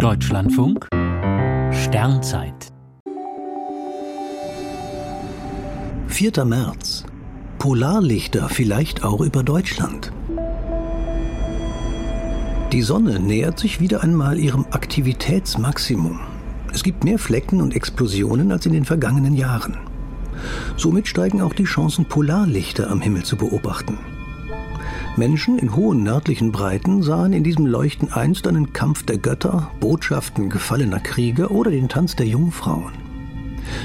Deutschlandfunk Sternzeit 4. März. Polarlichter vielleicht auch über Deutschland. Die Sonne nähert sich wieder einmal ihrem Aktivitätsmaximum. Es gibt mehr Flecken und Explosionen als in den vergangenen Jahren. Somit steigen auch die Chancen, Polarlichter am Himmel zu beobachten. Menschen in hohen nördlichen Breiten sahen in diesem Leuchten einst einen Kampf der Götter, Botschaften gefallener Krieger oder den Tanz der Jungfrauen.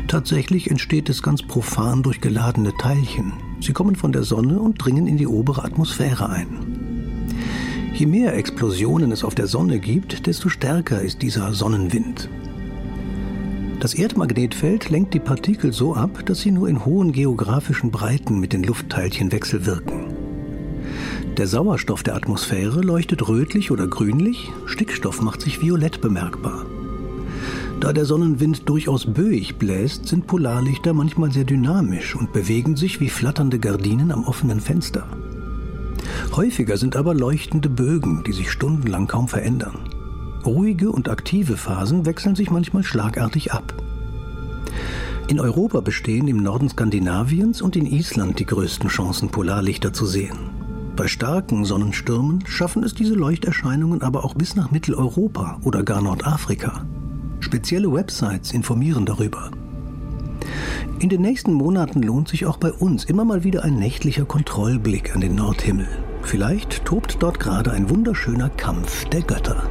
Tatsächlich entsteht es ganz profan durch geladene Teilchen. Sie kommen von der Sonne und dringen in die obere Atmosphäre ein. Je mehr Explosionen es auf der Sonne gibt, desto stärker ist dieser Sonnenwind. Das Erdmagnetfeld lenkt die Partikel so ab, dass sie nur in hohen geografischen Breiten mit den Luftteilchen wechselwirken. Der Sauerstoff der Atmosphäre leuchtet rötlich oder grünlich, Stickstoff macht sich violett bemerkbar. Da der Sonnenwind durchaus böig bläst, sind Polarlichter manchmal sehr dynamisch und bewegen sich wie flatternde Gardinen am offenen Fenster. Häufiger sind aber leuchtende Bögen, die sich stundenlang kaum verändern. Ruhige und aktive Phasen wechseln sich manchmal schlagartig ab. In Europa bestehen im Norden Skandinaviens und in Island die größten Chancen, Polarlichter zu sehen. Bei starken Sonnenstürmen schaffen es diese Leuchterscheinungen aber auch bis nach Mitteleuropa oder gar Nordafrika. Spezielle Websites informieren darüber. In den nächsten Monaten lohnt sich auch bei uns immer mal wieder ein nächtlicher Kontrollblick an den Nordhimmel. Vielleicht tobt dort gerade ein wunderschöner Kampf der Götter.